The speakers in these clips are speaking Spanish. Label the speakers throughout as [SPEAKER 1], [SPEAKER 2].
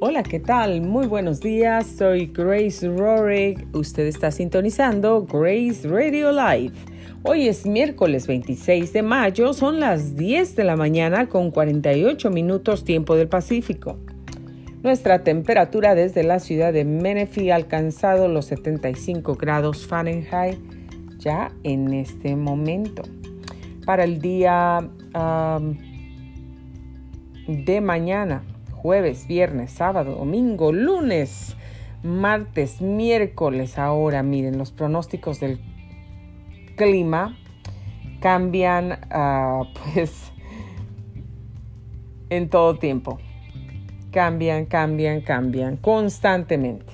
[SPEAKER 1] Hola, ¿qué tal? Muy buenos días, soy Grace Rorick. Usted está sintonizando Grace Radio Live. Hoy es miércoles 26 de mayo, son las 10 de la mañana con 48 minutos tiempo del Pacífico. Nuestra temperatura desde la ciudad de Menifee ha alcanzado los 75 grados Fahrenheit ya en este momento. Para el día de mañana, jueves, viernes, sábado, domingo, lunes, martes, miércoles. Ahora miren, los pronósticos del clima cambian uh, pues en todo tiempo. Cambian, cambian, cambian constantemente.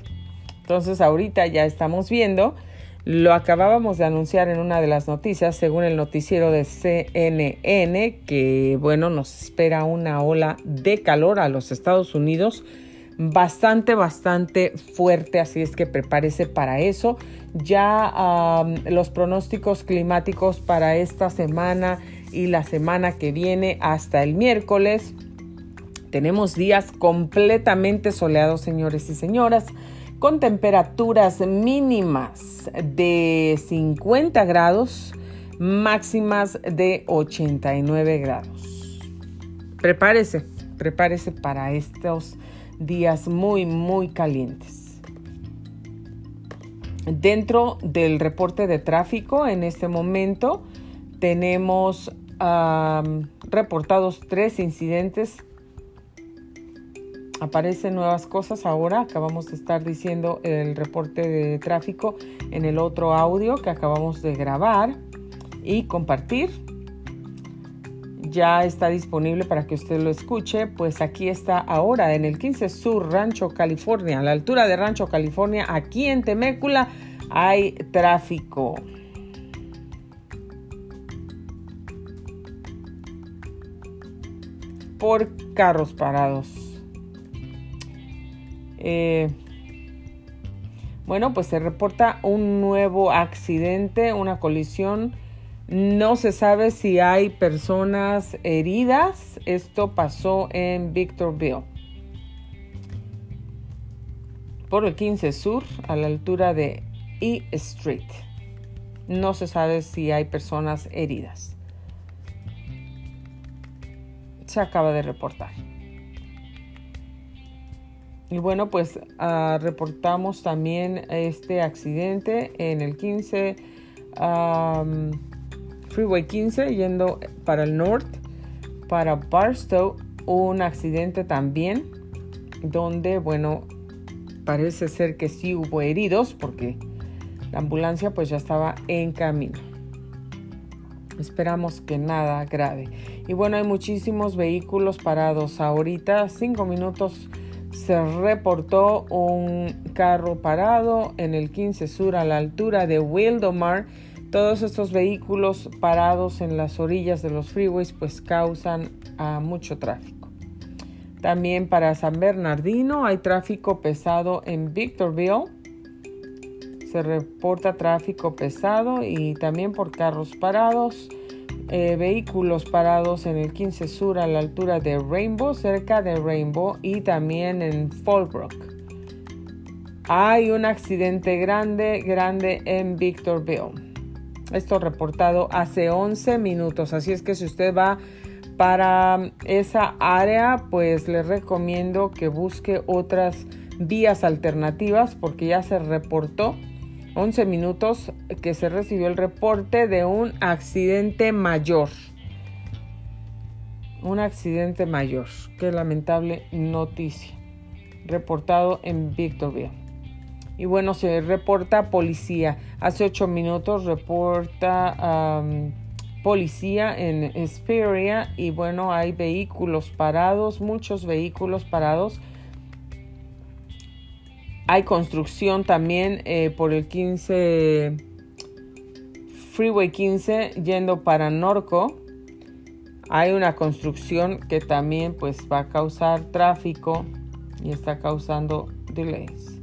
[SPEAKER 1] Entonces ahorita ya estamos viendo lo acabábamos de anunciar en una de las noticias, según el noticiero de CNN, que bueno, nos espera una ola de calor a los Estados Unidos bastante, bastante fuerte, así es que prepárese para eso. Ya los pronósticos climáticos para esta semana y la semana que viene hasta el miércoles. Tenemos días completamente soleados, señores y señoras con temperaturas mínimas de 50 grados, máximas de 89 grados. Prepárese, prepárese para estos días muy, muy calientes. Dentro del reporte de tráfico, en este momento tenemos reportados tres incidentes aparecen nuevas cosas ahora. Acabamos de estar diciendo el reporte de tráfico en el otro audio que acabamos de grabar y compartir. Ya está disponible para que usted lo escuche. Pues aquí está ahora en el 15 Sur, Rancho, California. A la altura de Rancho, California, aquí en Temécula, hay tráfico. Por carros parados. Eh, bueno, pues se reporta un nuevo accidente, una colisión. No se sabe si hay personas heridas. Esto pasó en Victorville. Por el 15 Sur, a la altura de E Street. No se sabe si hay personas heridas. Se acaba de reportar. Y bueno, pues ah, reportamos también este accidente en el 15, Freeway 15, yendo para el norte, para Barstow, un accidente también, donde, bueno, parece ser que sí hubo heridos, porque la ambulancia pues ya estaba en camino. Esperamos que nada grave. Y bueno, hay muchísimos vehículos parados ahorita, cinco minutos se reportó un carro parado en el 15 Sur a la altura de Wildomar. Todos estos vehículos parados en las orillas de los freeways pues causan ah, mucho tráfico. También para San Bernardino hay tráfico pesado en Victorville. Se reporta tráfico pesado y también por carros parados. Eh, vehículos parados en el 15 Sur a la altura de Rainbow, cerca de Rainbow y también en Fallbrook. Hay un accidente grande, grande en Victorville. Esto reportado hace 11 minutos, así es que si usted va para esa área, pues le recomiendo que busque otras vías alternativas porque ya se reportó 11 minutos que se recibió el reporte de un accidente mayor. Un accidente mayor. Qué lamentable noticia. Reportado en Victorville. Y bueno, se reporta policía. Hace 8 minutos reporta policía en Esperia. Y bueno, hay vehículos parados, muchos vehículos parados hay construcción también eh, por el 15 Freeway 15 yendo para Norco. Hay una construcción que también pues va a causar tráfico y está causando delays.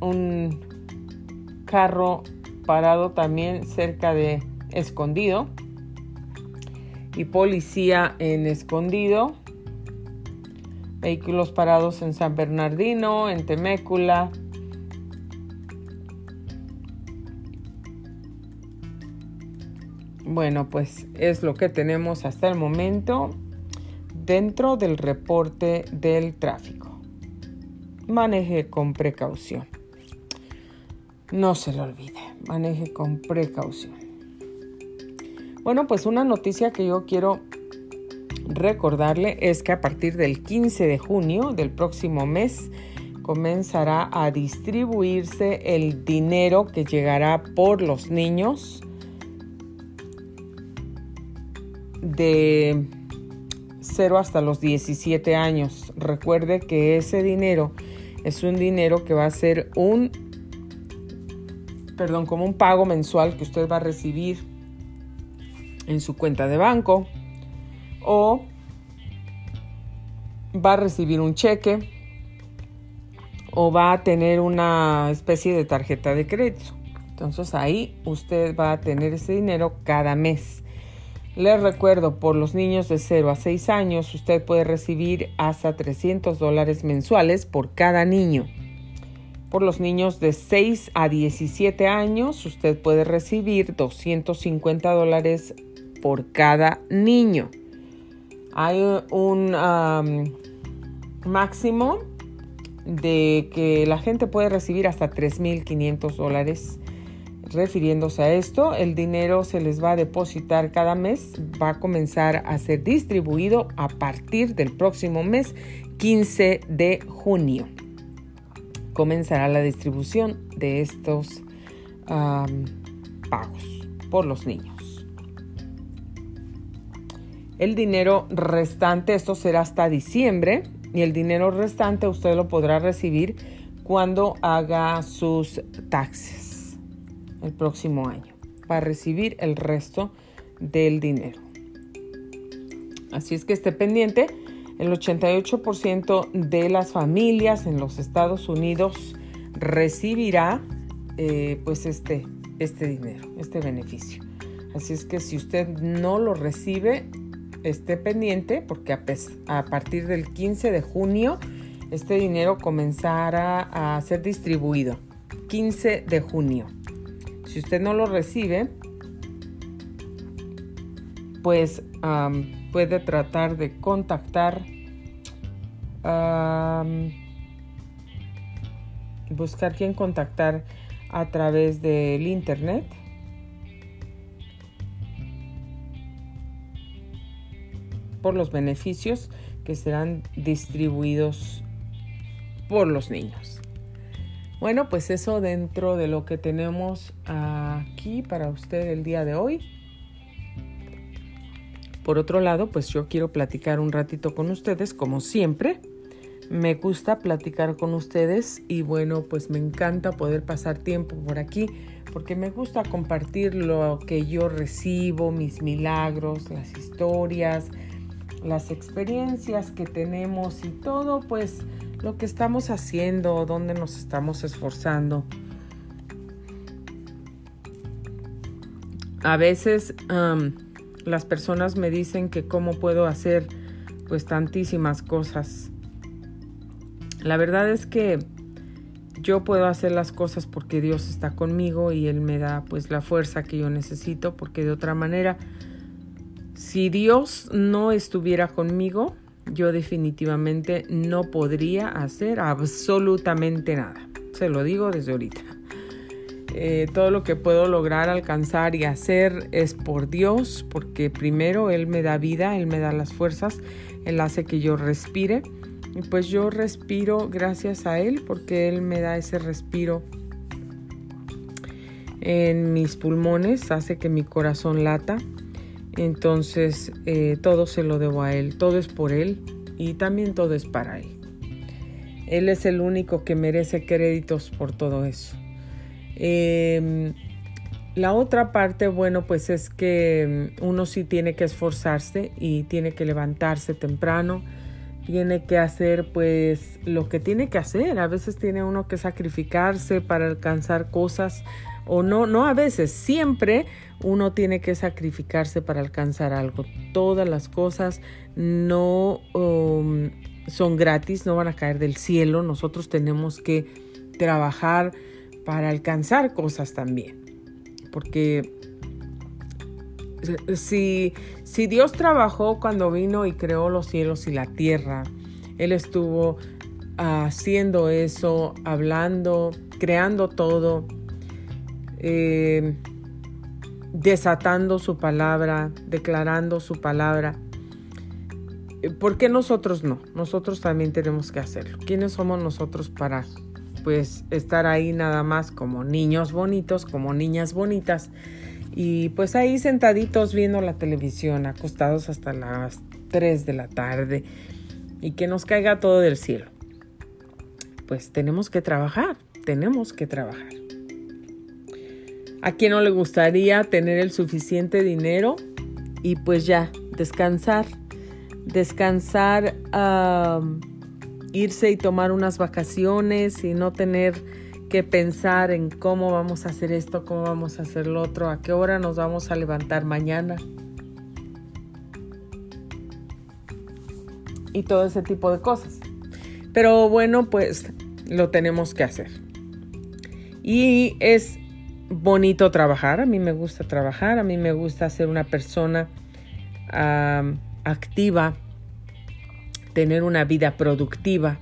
[SPEAKER 1] Un carro parado también cerca de Escondido y policía en Escondido vehículos parados en San Bernardino, en Temécula. Bueno, pues es lo que tenemos hasta el momento dentro del reporte del tráfico. Maneje con precaución. No se lo olvide, maneje con precaución. Bueno, pues una noticia que yo quiero recordarle es que a partir del 15 de junio del próximo mes comenzará a distribuirse el dinero que llegará por los niños de 0 hasta los 17 años. Recuerde que ese dinero es un dinero que va a ser un, perdón, como un pago mensual que usted va a recibir en su cuenta de banco o va a recibir un cheque o va a tener una especie de tarjeta de crédito. Entonces ahí usted va a tener ese dinero cada mes. Les recuerdo, por los niños de 0 a 6 años, usted puede recibir hasta 300 dólares mensuales por cada niño. Por los niños de 6 a 17 años, usted puede recibir 250 dólares por cada niño hay un máximo de que la gente puede recibir hasta 3.500 dólares. Refiriéndose a esto, el dinero se les va a depositar cada mes, va a comenzar a ser distribuido a partir del próximo mes 15 de junio. Comenzará la distribución de estos pagos por los niños. El dinero restante, esto será hasta diciembre, y el dinero restante usted lo podrá recibir cuando haga sus taxes el próximo año, para recibir el resto del dinero. Así es que esté pendiente, el 88% de las familias en los Estados Unidos recibirá eh, pues este, este dinero, este beneficio. Así es que si usted no lo recibe, esté pendiente porque a, partir del 15 de junio este dinero comenzará a ser distribuido. 15 de junio. Si usted no lo recibe, pues puede tratar de contactar, buscar quién contactar a través del internet por los beneficios que serán distribuidos por los niños. Bueno, pues eso dentro de lo que tenemos aquí para usted el día de hoy. Por otro lado, pues yo quiero platicar un ratito con ustedes, como siempre. Me gusta platicar con ustedes y bueno, pues me encanta poder pasar tiempo por aquí porque me gusta compartir lo que yo recibo, mis milagros, las historias, las experiencias que tenemos y todo, pues lo que estamos haciendo, dónde nos estamos esforzando. A veces las personas me dicen que cómo puedo hacer pues tantísimas cosas. La verdad es que yo puedo hacer las cosas porque Dios está conmigo y Él me da pues la fuerza que yo necesito porque de otra manera si Dios no estuviera conmigo, yo definitivamente no podría hacer absolutamente nada. Se lo digo desde ahorita. Eh, todo lo que puedo lograr, alcanzar y hacer es por Dios, porque primero Él me da vida, Él me da las fuerzas, Él hace que yo respire. Y pues yo respiro gracias a Él, porque Él me da ese respiro en mis pulmones, hace que mi corazón lata entonces eh, todo se lo debo a Él, todo es por Él y también todo es para Él. Él es el único que merece créditos por todo eso. Em, la otra parte, bueno, pues es que mm, uno sí tiene que esforzarse y tiene que levantarse temprano, tiene que hacer pues lo que tiene que hacer. A veces tiene uno que sacrificarse para alcanzar cosas o no, no a veces, siempre uno tiene que sacrificarse para alcanzar algo. Todas las cosas no um, son gratis, no van a caer del cielo. Nosotros tenemos que trabajar para alcanzar cosas también. Porque si, si Dios trabajó cuando vino y creó los cielos y la tierra, Él estuvo haciendo eso, hablando, creando todo, eh, desatando su palabra, declarando su palabra. ¿Por qué nosotros no? Nosotros también tenemos que hacerlo. ¿Quiénes somos nosotros para pues estar ahí nada más como niños bonitos, como niñas bonitas? Y pues ahí sentaditos viendo la televisión, acostados hasta las 3 de la tarde y que nos caiga todo del cielo. Pues tenemos que trabajar, tenemos que trabajar. ¿A quién no le gustaría tener el suficiente dinero y pues ya, descansar? Descansar, irse y tomar unas vacaciones y no tener que pensar en cómo vamos a hacer esto, cómo vamos a hacer lo otro, a qué hora nos vamos a levantar mañana. Y todo ese tipo de cosas. Pero bueno, pues lo tenemos que hacer. Y es bonito trabajar, a mí me gusta trabajar, a mí me gusta ser una persona activa, tener una vida productiva.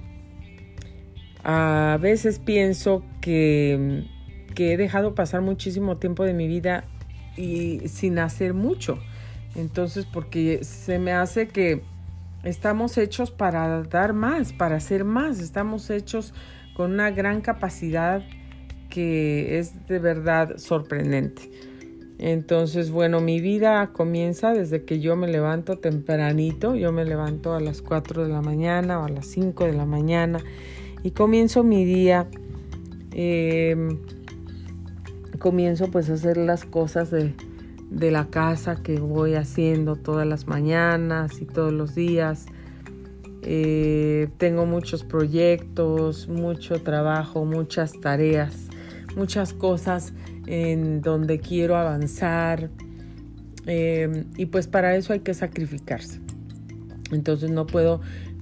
[SPEAKER 1] A veces pienso que, he dejado pasar muchísimo tiempo de mi vida y sin hacer mucho. Entonces, porque se me hace que estamos hechos para dar más, para hacer más. Estamos hechos con una gran capacidad que es de verdad sorprendente. Entonces, bueno, mi vida comienza desde que yo me levanto tempranito. Yo me levanto a las 4 de la mañana o a las 5 de la mañana y comienzo mi día, em, comienzo pues a hacer las cosas de, la casa que voy haciendo todas las mañanas y todos los días. Eh, tengo muchos proyectos, mucho trabajo, muchas tareas, muchas cosas en donde quiero avanzar. Em, y pues para eso hay que sacrificarse. Entonces no puedo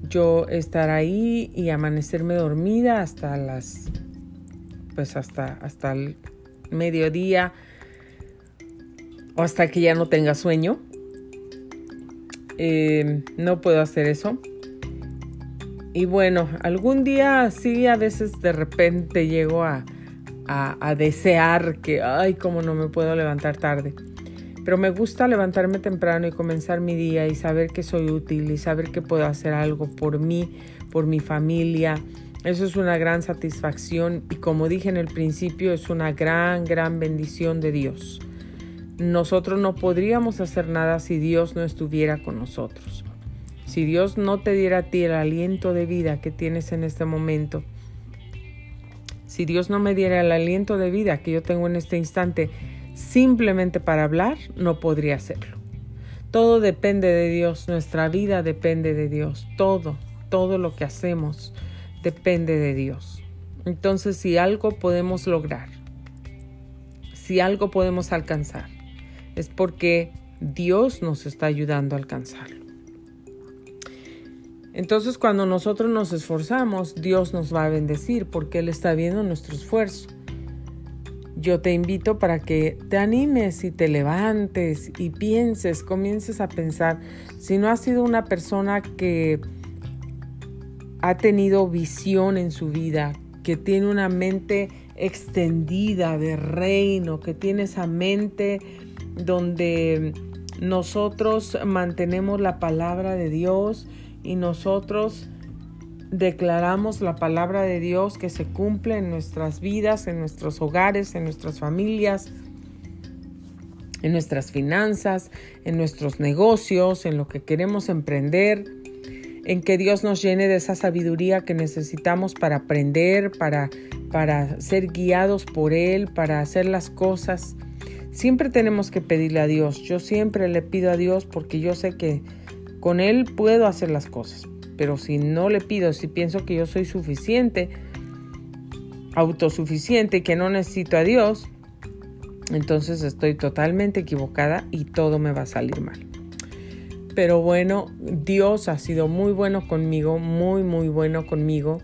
[SPEAKER 1] yo estar ahí y amanecerme dormida hasta las, pues hasta, hasta el mediodía o hasta que ya no tenga sueño. Eh, no puedo hacer eso. Y bueno, algún día sí, a veces de repente llego a, a, desear que, ay, como no me puedo levantar tarde. Pero me gusta levantarme temprano y comenzar mi día y saber que soy útil y saber que puedo hacer algo por mí, por mi familia. Eso es una gran satisfacción y como dije en el principio, es una gran, gran bendición de Dios. Nosotros no podríamos hacer nada si Dios no estuviera con nosotros. Si Dios no te diera a ti el aliento de vida que tienes en este momento, si Dios no me diera el aliento de vida que yo tengo en este instante, simplemente para hablar, no podría hacerlo. Todo depende de Dios, nuestra vida depende de Dios, todo, todo lo que hacemos depende de Dios. Entonces, si algo podemos lograr, si algo podemos alcanzar, es porque Dios nos está ayudando a alcanzarlo. Entonces, cuando nosotros nos esforzamos, Dios nos va a bendecir porque Él está viendo nuestro esfuerzo. Yo te invito para que te animes y te levantes y pienses, comiences a pensar, si no has sido una persona que ha tenido visión en su vida, que tiene una mente extendida de reino, que tiene esa mente donde nosotros mantenemos la palabra de Dios y nosotros declaramos la palabra de Dios que se cumple en nuestras vidas, en nuestros hogares, en nuestras familias, en nuestras finanzas, en nuestros negocios, en lo que queremos emprender, en que Dios nos llene de esa sabiduría que necesitamos para aprender, para, para ser guiados por Él, para hacer las cosas. Siempre tenemos que pedirle a Dios. Yo siempre le pido a Dios porque yo sé que con Él puedo hacer las cosas. Pero si no le pido, si pienso que yo soy suficiente, autosuficiente y que no necesito a Dios, entonces estoy totalmente equivocada y todo me va a salir mal. Pero bueno, Dios ha sido muy bueno conmigo, muy, muy bueno conmigo.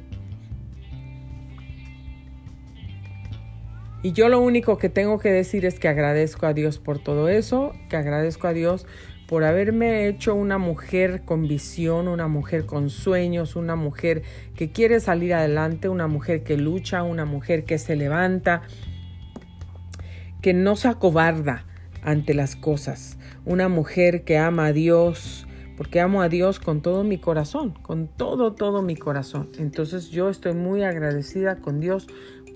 [SPEAKER 1] Y yo lo único que tengo que decir es que agradezco a Dios por todo eso, que agradezco a Dios por haberme hecho una mujer con visión, una mujer con sueños, una mujer que quiere salir adelante, una mujer que lucha, una mujer que se levanta, que no se acobarda ante las cosas, una mujer que ama a Dios, porque amo a Dios con todo mi corazón, con todo, todo mi corazón. Entonces yo estoy muy agradecida con Dios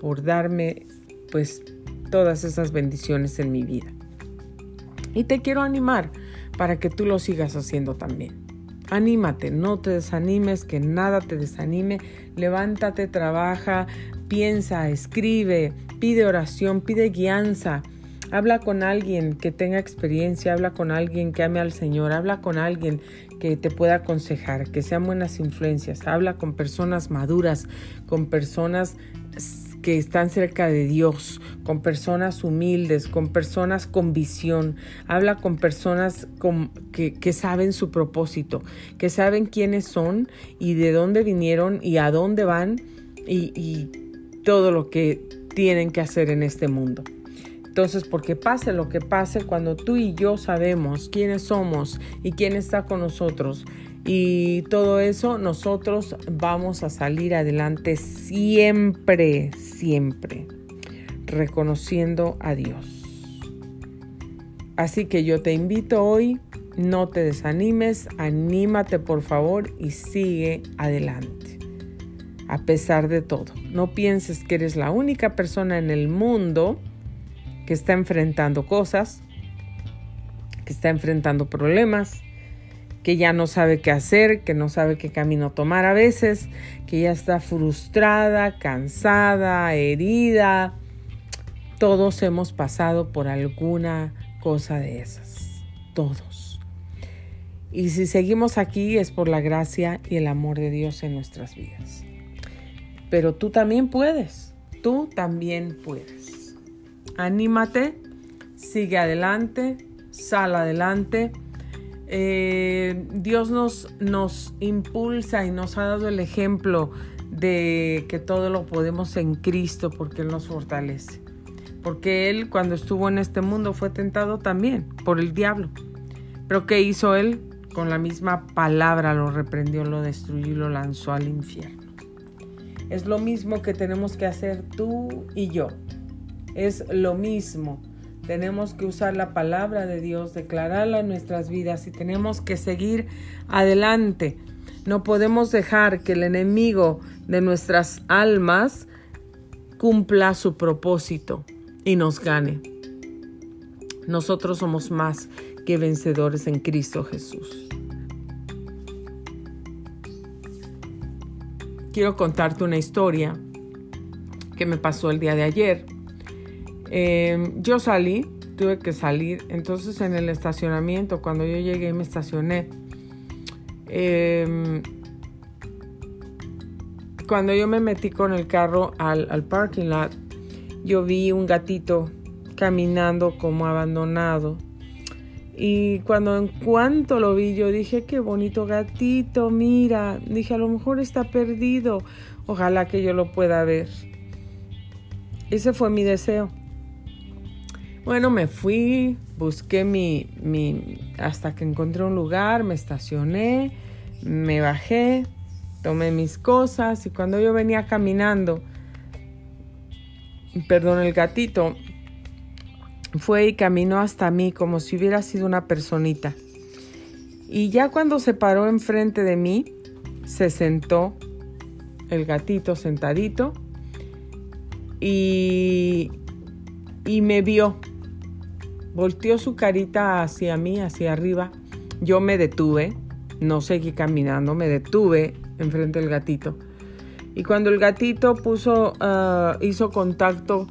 [SPEAKER 1] por darme pues todas esas bendiciones en mi vida. Y te quiero animar para que tú lo sigas haciendo también. Anímate, no te desanimes, que nada te desanime. Levántate, trabaja, piensa, escribe, pide oración, pide guianza. Habla con alguien que tenga experiencia, habla con alguien que ame al Señor, habla con alguien que te pueda aconsejar, que sean buenas influencias, habla con personas maduras, con personas que están cerca de Dios, con personas humildes, con personas con visión. Habla con personas que, saben su propósito, que saben quiénes son y de dónde vinieron y a dónde van y, y todo lo que tienen que hacer en este mundo. Entonces, porque pase lo que pase, cuando tú y yo sabemos quiénes somos y quién está con nosotros, y todo eso nosotros vamos a salir adelante siempre, siempre, reconociendo a Dios. Así que yo te invito hoy, no te desanimes, anímate por favor y sigue adelante. A pesar de todo, no pienses que eres la única persona en el mundo que está enfrentando cosas, que está enfrentando problemas, que ya no sabe qué hacer, que no sabe qué camino tomar a veces, que ya está frustrada, cansada, herida. Todos hemos pasado por alguna cosa de esas, todos. Y si seguimos aquí es por la gracia y el amor de Dios en nuestras vidas. Pero tú también puedes, tú también puedes. Anímate, sigue adelante, sal adelante eh, Dios nos, nos impulsa y nos ha dado el ejemplo de que todo lo podemos en Cristo porque Él nos fortalece. Porque Él cuando estuvo en este mundo fue tentado también por el diablo. Pero ¿qué hizo Él? Con la misma palabra lo reprendió, lo destruyó y lo lanzó al infierno. Es lo mismo que tenemos que hacer tú y yo. Es lo mismo tenemos que usar la palabra de Dios, declararla en nuestras vidas y tenemos que seguir adelante. No podemos dejar que el enemigo de nuestras almas cumpla su propósito y nos gane. Nosotros somos más que vencedores en Cristo Jesús. Quiero contarte una historia que me pasó el día de ayer. Em, yo salí, tuve que salir, entonces en el estacionamiento, cuando yo llegué me estacioné. Em, cuando yo me metí con el carro al, al parking lot, yo vi un gatito caminando como abandonado. Y cuando en cuanto lo vi, yo dije, qué bonito gatito, mira. Dije, a lo mejor está perdido. Ojalá que yo lo pueda ver. Ese fue mi deseo. Bueno, me fui, busqué mi, mi, hasta que encontré un lugar, me estacioné, me bajé, tomé mis cosas y cuando yo venía caminando, perdón, el gatito fue y caminó hasta mí como si hubiera sido una personita. Y ya cuando se paró enfrente de mí, se sentó el gatito sentadito y, y me vio Volteó su carita hacia mí, hacia arriba. Yo me detuve, no seguí caminando, me detuve enfrente del gatito. Y cuando el gatito puso, ah, hizo contacto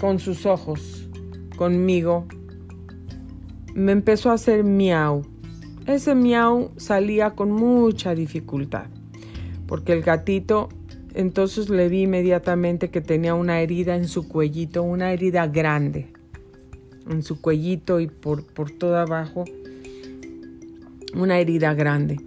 [SPEAKER 1] con sus ojos, conmigo, me empezó a hacer miau. Ese miau salía con mucha dificultad, porque el gatito entonces le vi inmediatamente que tenía una herida en su cuellito, una herida grande en su cuellito y por, por todo abajo. una herida grande.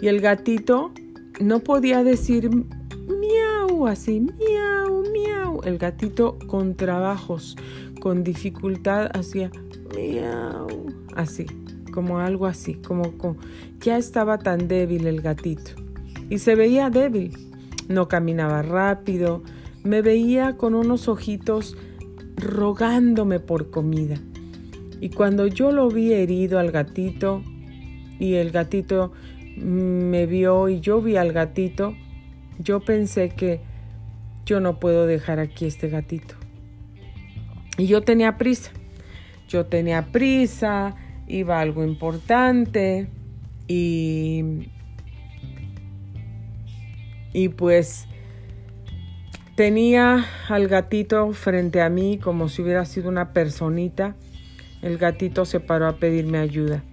[SPEAKER 1] Y el gatito no podía decir miau así, miau, miau. El gatito con trabajos, con dificultad hacía miau, así, como algo así, como, como ya estaba tan débil el gatito. Y se veía débil, no caminaba rápido, me veía con unos ojitos rogándome por comida. Y cuando yo lo vi herido al gatito y el gatito me vio y yo vi al gatito, yo pensé que yo no puedo dejar aquí este gatito. Y yo tenía prisa. Yo tenía prisa, iba algo importante y y pues tenía al gatito frente a mí como si hubiera sido una personita. El gatito se paró a pedirme ayuda.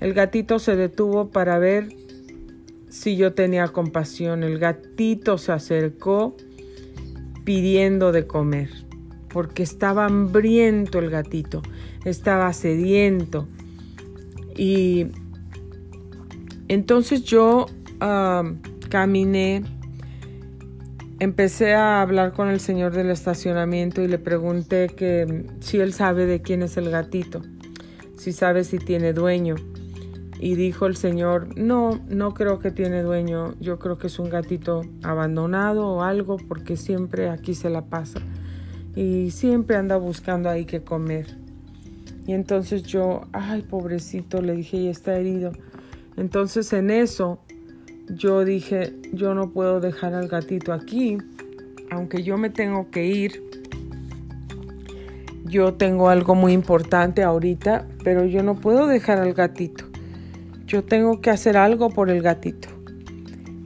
[SPEAKER 1] El gatito se detuvo para ver si yo tenía compasión. El gatito se acercó pidiendo de comer, porque estaba hambriento el gatito, estaba sediento. Y entonces yo ah, caminé empecé a hablar con el señor del estacionamiento y le pregunté que si él sabe de quién es el gatito, si sabe si tiene dueño. Y dijo el señor, no, no creo que tiene dueño, yo creo que es un gatito abandonado o algo porque siempre aquí se la pasa y siempre anda buscando ahí que comer. Y entonces yo, ay, pobrecito, le dije, y está herido. Entonces en eso yo dije, yo no puedo dejar al gatito aquí, aunque yo me tengo que ir. Yo tengo algo muy importante ahorita, pero yo no puedo dejar al gatito. Yo tengo que hacer algo por el gatito.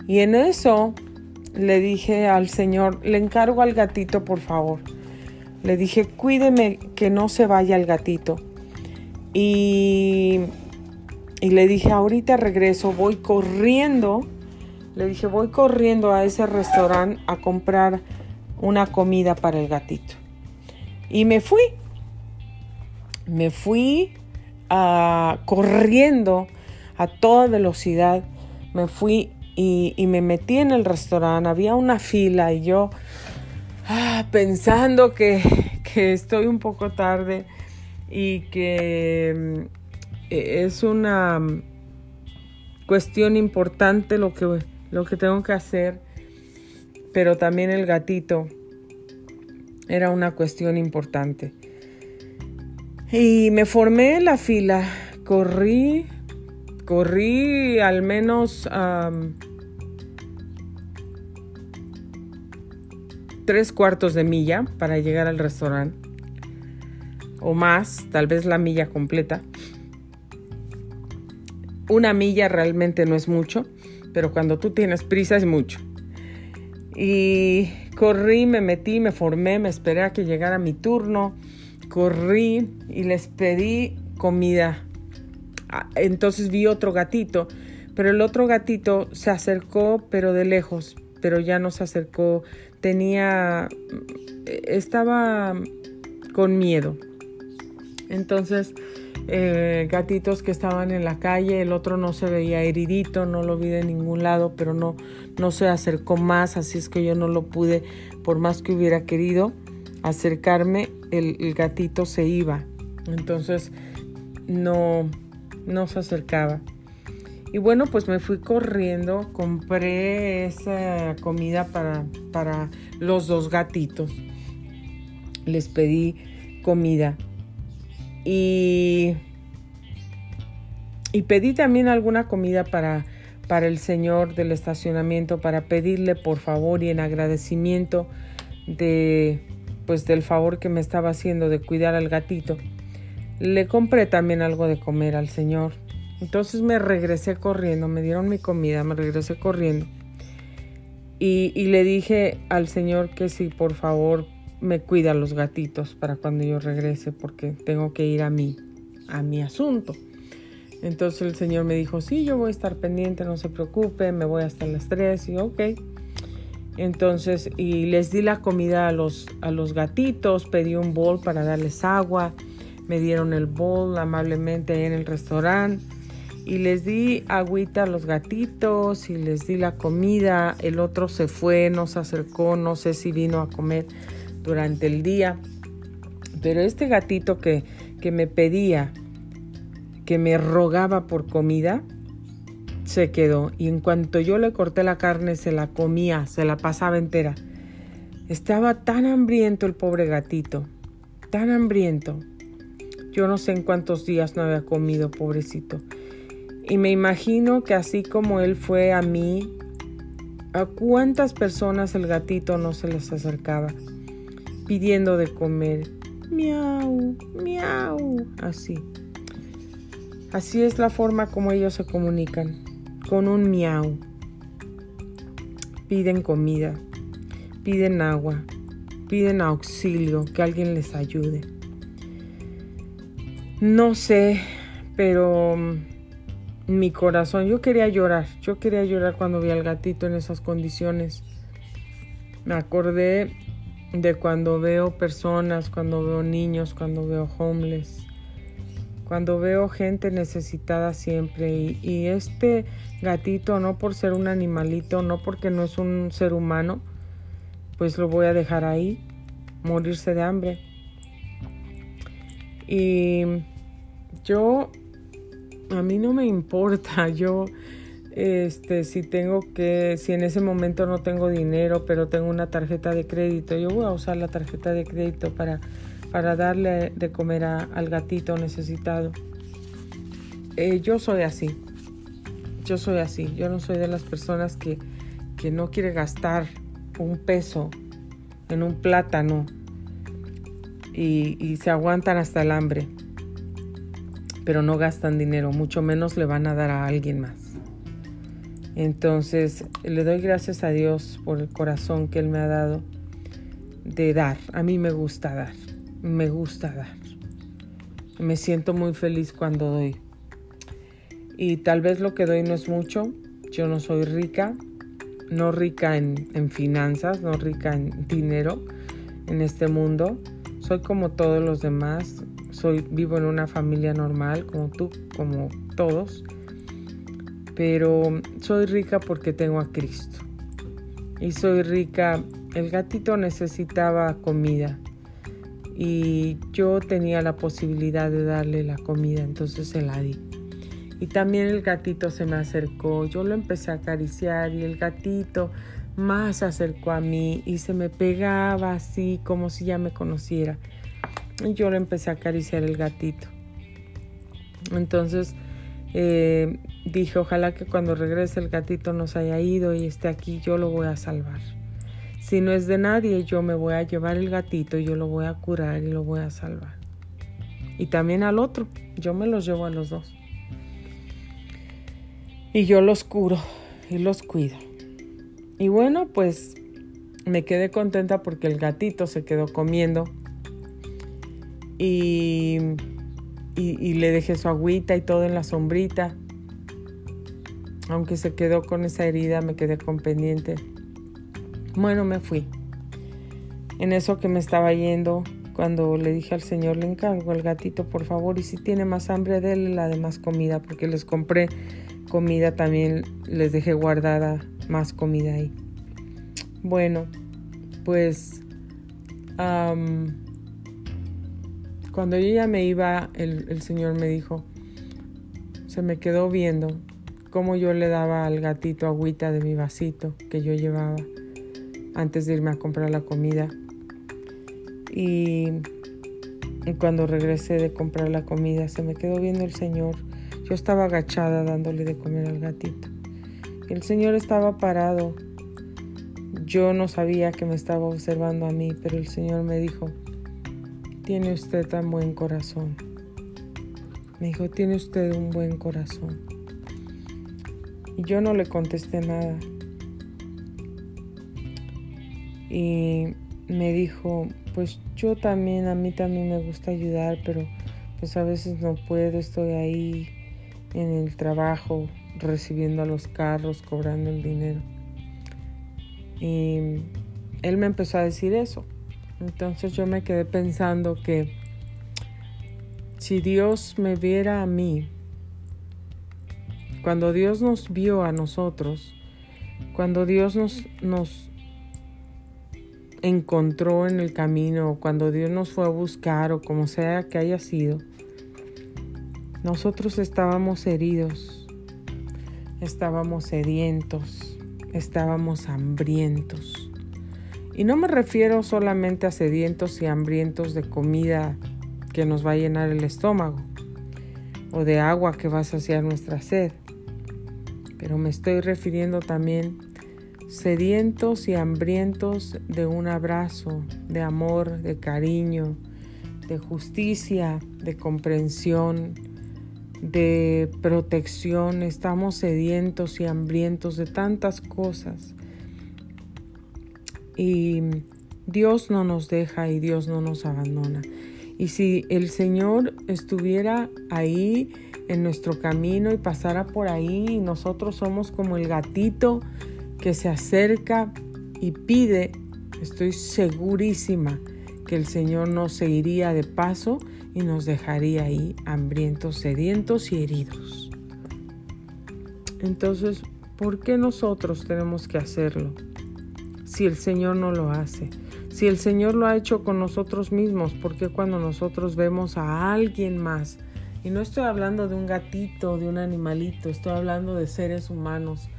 [SPEAKER 1] Y en eso le dije al Señor, le encargo al gatito, por favor. Le dije, cuídeme que no se vaya el gatito. Y y le dije, ahorita regreso, voy corriendo. Le dije, voy corriendo a ese restaurante a comprar una comida para el gatito. Y me fui. Me fui ah, corriendo a toda velocidad. Me fui y, me metí en el restaurante. Había una fila y yo ah, pensando que, que estoy un poco tarde y que es una mm, cuestión importante lo que, lo que tengo que hacer, pero también el gatito era una cuestión importante. Y me formé la fila, corrí, corrí al menos tres cuartos de milla para llegar al restaurante, o más, tal vez la milla completa. Una milla realmente no es mucho, pero cuando tú tienes prisa es mucho. Y corrí, me metí, me formé, me esperé a que llegara mi turno, corrí y les pedí comida. Ah, entonces vi otro gatito, pero el otro gatito se acercó, pero de lejos, pero ya no se acercó, tenía, estaba con miedo. Entonces eh, gatitos que estaban en la calle, el otro no se veía heridito, no lo vi de ningún lado, pero no, no se acercó más, así es que yo no lo pude, por más que hubiera querido acercarme, el, gatito se iba, entonces no, no se acercaba. Y bueno, pues me fui corriendo, compré esa comida para, para los dos gatitos. Les pedí comida y, y pedí también alguna comida para, para el señor del estacionamiento, para pedirle por favor y en agradecimiento de pues del favor que me estaba haciendo de cuidar al gatito. Le compré también algo de comer al señor. Entonces me regresé corriendo, me dieron mi comida, me regresé corriendo. Y, y le dije al señor que si por favor me cuida los gatitos para cuando yo regrese porque tengo que ir a mi, a mi asunto. Entonces el señor me dijo, sí, yo voy a estar pendiente, no se preocupe, me voy hasta las 3 y ok. Entonces, y les di la comida a los, a los gatitos, pedí un bol para darles agua, me dieron el bol amablemente ahí en el restaurante y les di agüita a los gatitos y les di la comida. El otro se fue, no se acercó, no sé si vino a comer durante el día. Pero este gatito que, que me pedía, que me rogaba por comida, se quedó. Y en cuanto yo le corté la carne, se la comía, se la pasaba entera. Estaba tan hambriento el pobre gatito, tan hambriento. Yo no sé en cuántos días no había comido, pobrecito. Y me imagino que así como él fue a mí, a cuántas personas el gatito no se les acercaba, pidiendo de comer. Miau, miau, así. Así es la forma como ellos se comunican, con un miau. Piden comida, piden agua, piden auxilio, que alguien les ayude. No sé, pero mi corazón, yo quería llorar, yo quería llorar cuando vi al gatito en esas condiciones. Me acordé de cuando veo personas, cuando veo niños, cuando veo homeless, cuando veo gente necesitada siempre. Y, y, este gatito, no por ser un animalito, no porque no es un ser humano, pues lo voy a dejar ahí, morirse de hambre. Y yo a mí no me importa, yo este si tengo que si en ese momento no tengo dinero, pero tengo una tarjeta de crédito, yo voy a usar la tarjeta de crédito para para darle de comer al gatito necesitado. Eh, yo soy así. Yo soy así. Yo no soy de las personas que, que no quiere gastar un peso en un plátano y, y se aguantan hasta el hambre pero no gastan dinero, mucho menos le van a dar a alguien más. Entonces, le doy gracias a Dios por el corazón que Él me ha dado de dar. A mí me gusta dar, me gusta dar. Me siento muy feliz cuando doy. Y tal vez lo que doy no es mucho. Yo no soy rica, no rica en, en finanzas, no rica en dinero en este mundo. Soy como todos los demás, soy vivo en una familia normal como tú, como todos, pero soy rica porque tengo a Cristo. Y soy rica, el gatito necesitaba comida y yo tenía la posibilidad de darle la comida, entonces se la di. Y también el gatito se me acercó, yo lo empecé a acariciar y el gatito más se acercó a mí y se me pegaba así como si ya me conociera. Y yo le empecé a acariciar el gatito. Entonces eh, dije, ojalá que cuando regrese el gatito nos haya ido y esté aquí, yo lo voy a salvar. Si no es de nadie, yo me voy a llevar el gatito y yo lo voy a curar y lo voy a salvar. Y también al otro, yo me los llevo a los dos. Y yo los curo y los cuido. Y bueno, pues me quedé contenta porque el gatito se quedó comiendo y, y, le dejé su agüita y todo en la sombrita. Aunque se quedó con esa herida, me quedé con pendiente. Bueno, me fui. En eso que me estaba yendo, cuando le dije al señor, le encargo al gatito, por favor, y si tiene más hambre, déle la de más comida, porque les compré comida también, les dejé guardada más comida ahí. Bueno, pues cuando yo ya me iba, el, Señor me dijo, se me quedó viendo cómo yo le daba al gatito agüita de mi vasito que yo llevaba antes de irme a comprar la comida. Y, cuando regresé de comprar la comida, se me quedó viendo el Señor. Yo estaba agachada dándole de comer al gatito. El Señor estaba parado. Yo no sabía que me estaba observando a mí, pero el Señor me dijo, tiene usted tan buen corazón. Me dijo, tiene usted un buen corazón. Y yo no le contesté nada. Y me dijo, pues yo también, a mí también me gusta ayudar, pero pues a veces no puedo, estoy ahí en el trabajo, recibiendo a los carros, cobrando el dinero. Y él me empezó a decir eso. Entonces yo me quedé pensando que si Dios me viera a mí Cuando Dios nos vio a nosotros, cuando Dios nos, nos encontró en el camino, cuando Dios nos fue a buscar o como sea que haya sido, nosotros estábamos heridos, estábamos sedientos, estábamos hambrientos. Y no me refiero solamente a sedientos y hambrientos de comida que nos va a llenar el estómago o de agua que va a saciar nuestra sed, pero me estoy refiriendo también sedientos y hambrientos de un abrazo, de amor, de cariño, de justicia, de comprensión, de protección. Estamos sedientos y hambrientos de tantas cosas. Y Dios no nos deja y Dios no nos abandona. Y si el Señor estuviera ahí en nuestro camino y pasara por ahí y nosotros somos como el gatito que se acerca y pide, estoy segurísima que el Señor nos seguiría de paso y nos dejaría ahí hambrientos, sedientos y heridos. Entonces, ¿por qué nosotros tenemos que hacerlo? Si el Señor no lo hace. Si el Señor lo ha hecho con nosotros mismos, ¿por qué cuando nosotros vemos a alguien más? Y no estoy hablando de un gatito, de un animalito, estoy hablando de seres humanos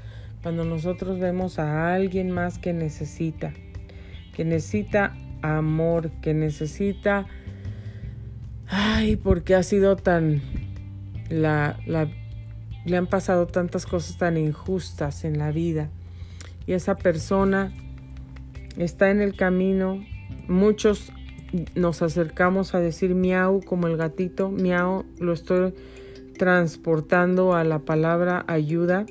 [SPEAKER 1] cuando nosotros vemos a alguien más que necesita, que necesita amor, que necesita, ay, porque ha sido tan, la, le han pasado tantas cosas tan injustas en la vida y esa persona está en el camino, muchos nos acercamos a decir miau como el gatito, miau, lo estoy transportando a la palabra ayuda.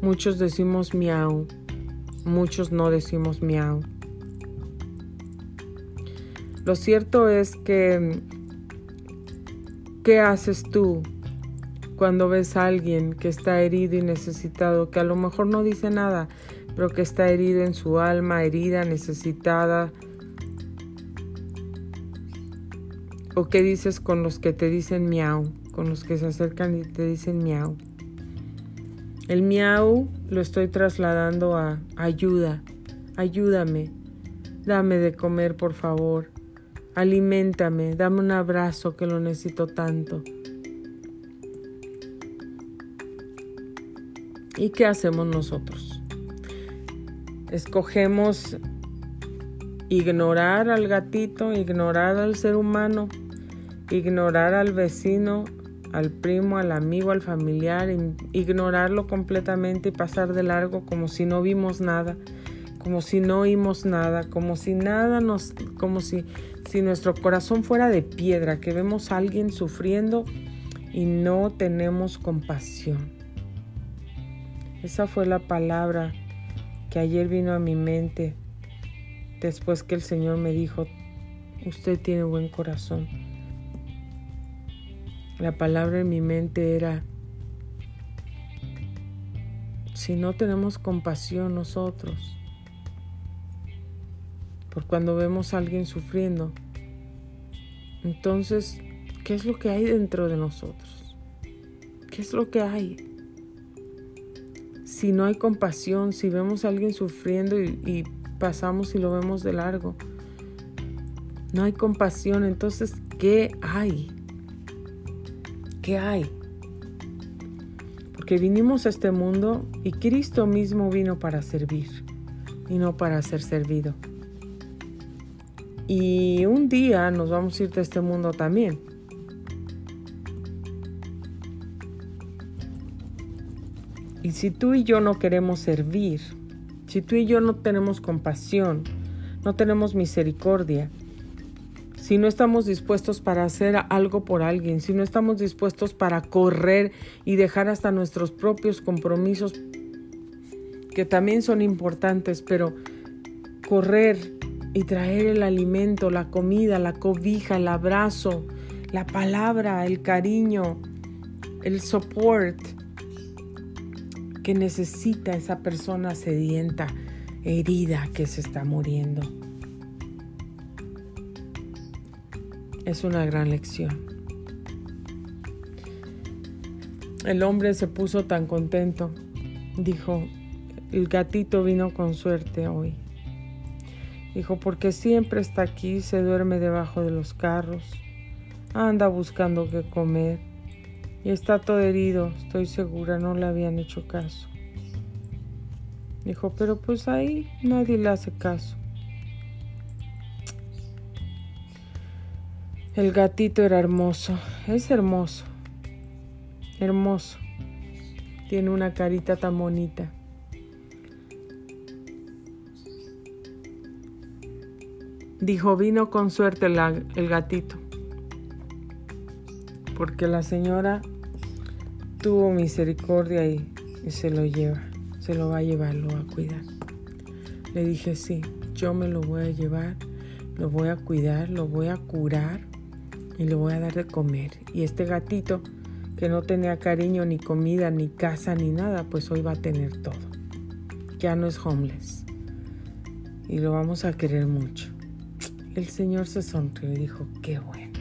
[SPEAKER 1] Muchos decimos miau, muchos no decimos miau. Lo cierto es que, ¿qué haces tú cuando ves a alguien que está herido y necesitado, que a lo mejor no dice nada, pero que está herido en su alma, herida, necesitada? ¿O qué dices con los que te dicen miau, con los que se acercan y te dicen miau? El miau lo estoy trasladando a ayuda, ayúdame, dame de comer por favor, aliméntame, dame un abrazo que lo necesito tanto. ¿Y qué hacemos nosotros? Escogemos ignorar al gatito, ignorar al ser humano, ignorar al vecino, al primo, al amigo, al familiar, ignorarlo completamente y pasar de largo como si no vimos nada, como si no oímos nada, como si nada nos, como si, si nuestro corazón fuera de piedra, que vemos a alguien sufriendo y no tenemos compasión. Esa fue la palabra que ayer vino a mi mente después que el Señor me dijo, usted tiene buen corazón. La palabra en mi mente era, si no tenemos compasión nosotros, por cuando vemos a alguien sufriendo, entonces, ¿qué es lo que hay dentro de nosotros? ¿Qué es lo que hay? Si no hay compasión, si vemos a alguien sufriendo y, pasamos y lo vemos de largo, no hay compasión, entonces, ¿qué hay? ¿Qué hay? Porque vinimos a este mundo y Cristo mismo vino para servir y no para ser servido. Y un día nos vamos a ir de este mundo también. Y si tú y yo no queremos servir, si tú y yo no tenemos compasión, no tenemos misericordia, si no estamos dispuestos para hacer algo por alguien, si no estamos dispuestos para correr y dejar hasta nuestros propios compromisos, que también son importantes, pero correr y traer el alimento, la comida, la cobija, el abrazo, la palabra, el cariño, el support que necesita esa persona sedienta, herida que se está muriendo. es una gran lección. el hombre se puso tan contento. Dijo, el gatito vino con suerte hoy. Dijo, porque siempre está aquí, se duerme debajo de los carros, anda buscando qué comer y está todo herido, estoy segura, no le habían hecho caso. Dijo, pero pues ahí nadie le hace caso. El gatito era hermoso, es hermoso, hermoso. Tiene una carita tan bonita. Dijo, vino con suerte el gatito, porque la señora tuvo misericordia y, se lo lleva, se lo va a llevar, lo va a cuidar. Le dije, sí, yo me lo voy a llevar, lo voy a cuidar, lo voy a curar y le voy a dar de comer. Y este gatito que no tenía cariño, ni comida, ni casa, ni nada, pues hoy va a tener todo. Ya no es homeless. Y lo vamos a querer mucho. El Señor se sonrió y dijo, qué bueno,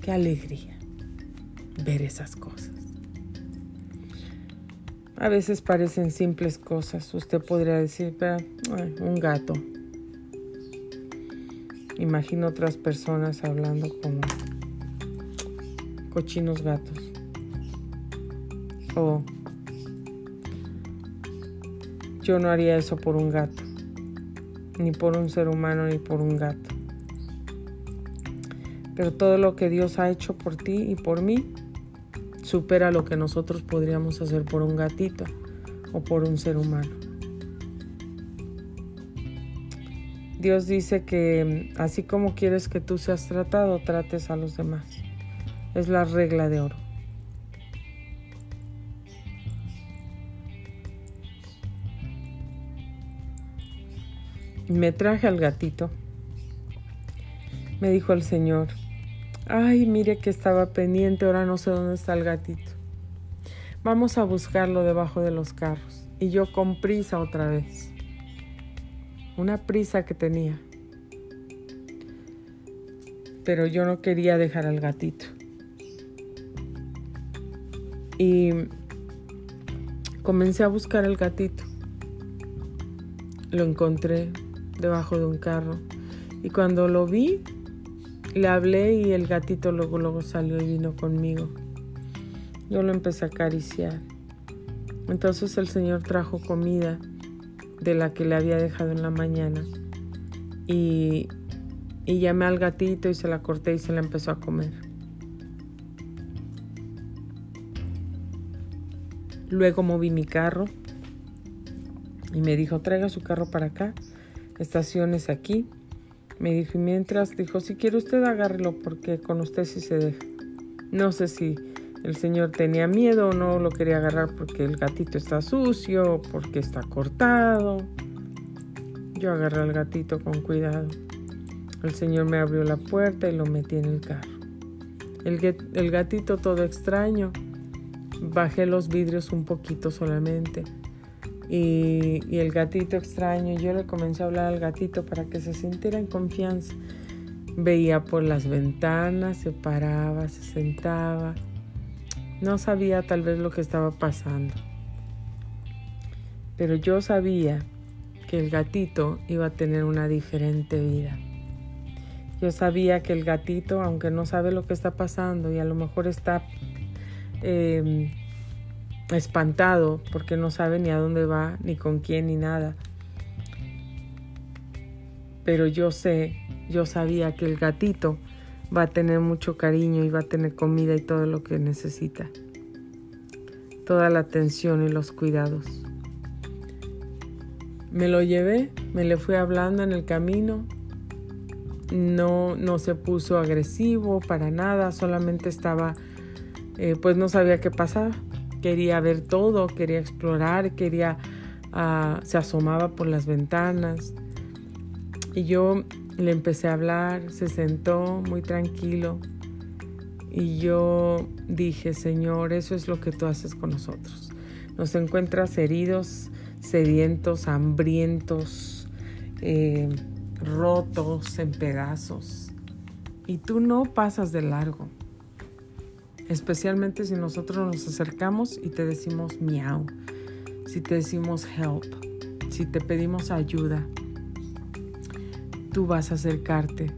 [SPEAKER 1] qué alegría ver esas cosas. A veces parecen simples cosas. Usted podría decir, pero un gato, Imagino otras personas hablando como cochinos gatos. O yo no haría eso por un gato, ni por un ser humano, ni por un gato. Pero todo lo que Dios ha hecho por ti y por mí supera lo que nosotros podríamos hacer por un gatito o por un ser humano. Dios dice que mm, así como quieres que tú seas tratado, trates a los demás. Es la regla de oro. Me traje al gatito. Me dijo el Señor, ay, mire que estaba pendiente, ahora no sé dónde está el gatito. Vamos a buscarlo debajo de los carros. Y yo con prisa otra vez una prisa que tenía. Pero yo no quería dejar al gatito. Y comencé a buscar al gatito. Lo encontré debajo de un carro. Y cuando lo vi, le hablé y el gatito luego, luego salió y vino conmigo. Yo lo empecé a acariciar. Entonces el Señor trajo comida de la que le había dejado en la mañana. Y, y llamé al gatito y se la corté y se la empezó a comer. Luego moví mi carro y me dijo, traiga su carro para acá, estaciones aquí. Me dijo, y mientras dijo, si quiere usted agárrelo porque con usted sí se deja. No sé si el señor tenía miedo, no lo quería agarrar porque el gatito está sucio, porque está cortado. Yo agarré al gatito con cuidado. El señor me abrió la puerta y lo metí en el carro. El, gatito todo extraño. Bajé los vidrios un poquito solamente. Y, el gatito extraño, yo le comencé a hablar al gatito para que se sintiera en confianza. Veía por las ventanas, se paraba, se sentaba no sabía tal vez lo que estaba pasando, pero yo sabía que el gatito iba a tener una diferente vida. Yo sabía que el gatito, aunque no sabe lo que está pasando y a lo mejor está em, espantado porque no sabe ni a dónde va, ni con quién, ni nada. Pero yo sé, yo sabía que el gatito va a tener mucho cariño y va a tener comida y todo lo que necesita. Toda la atención y los cuidados. Me lo llevé, me le fui hablando en el camino. No, no se puso agresivo para nada, solamente estaba, eh, pues no sabía qué pasaba. Quería ver todo, quería explorar, quería, ah, se asomaba por las ventanas. Y yo le empecé a hablar, se sentó muy tranquilo y yo dije, Señor, eso es lo que tú haces con nosotros. Nos encuentras heridos, sedientos, hambrientos, eh, rotos en pedazos y tú no pasas de largo. Especialmente si nosotros nos acercamos y te decimos miau, si te decimos help, si te pedimos ayuda, tú vas a acercarte,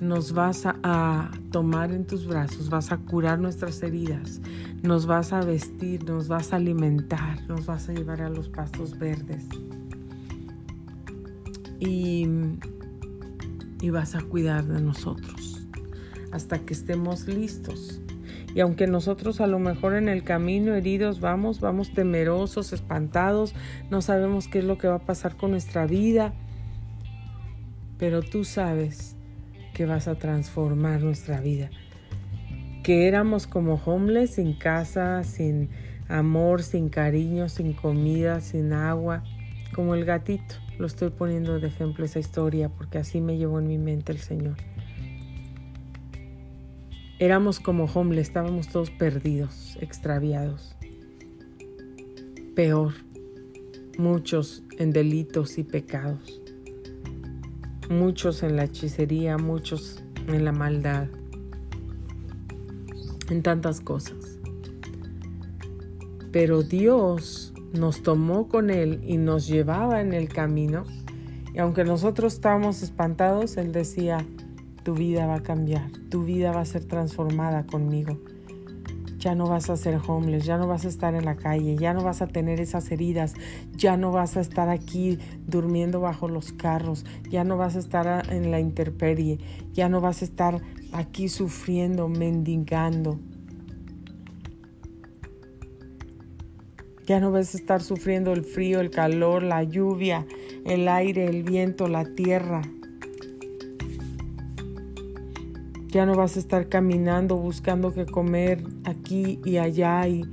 [SPEAKER 1] nos vas a, tomar en tus brazos, vas a curar nuestras heridas, nos vas a vestir, nos vas a alimentar, nos vas a llevar a los pastos verdes. Y, y vas a cuidar de nosotros hasta que estemos listos. Y aunque nosotros a lo mejor en el camino heridos vamos, vamos temerosos, espantados, no sabemos qué es lo que va a pasar con nuestra vida, pero tú sabes que vas a transformar nuestra vida. Que éramos como homeless, sin casa, sin amor, sin cariño, sin comida, sin agua, como el gatito. Lo estoy poniendo de ejemplo esa historia porque así me llevó en mi mente el Señor. Éramos como homeless, estábamos todos perdidos, extraviados. Peor, muchos en delitos y pecados muchos en la hechicería, muchos en la maldad, en tantas cosas. Pero Dios nos tomó con Él y nos llevaba en el camino. Y aunque nosotros estábamos espantados, Él decía, tu vida va a cambiar, tu vida va a ser transformada conmigo ya no vas a ser homeless, ya no vas a estar en la calle, ya no vas a tener esas heridas, ya no vas a estar aquí durmiendo bajo los carros, ya no vas a estar en la intemperie, ya no vas a estar aquí sufriendo, mendigando. Ya no vas a estar sufriendo el frío, el calor, la lluvia, el aire, el viento, la tierra. Ya no vas a estar caminando buscando qué comer aquí y allá y,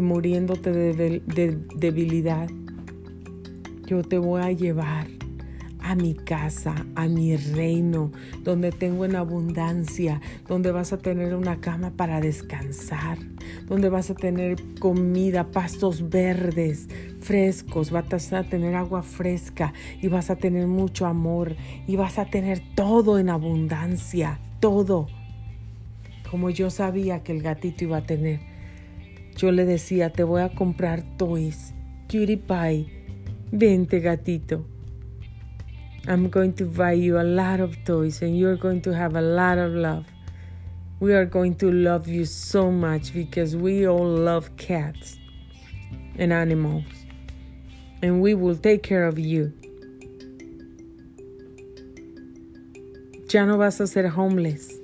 [SPEAKER 1] muriéndote de, de debilidad. Yo te voy a llevar a mi casa, a mi reino, donde tengo en abundancia, donde vas a tener una cama para descansar, donde vas a tener comida, pastos verdes, frescos, vas a tener agua fresca y vas a tener mucho amor y vas a tener todo en abundancia todo, como yo sabía que el gatito iba a tener. Yo le decía, te voy a comprar toys, cutie pie, vente gatito. I'm going to buy you a lot of toys and you're going to have a lot of love. We are going to love you so much because we all love cats and animals. And we will take care of you. Ya no vas a ser homeless.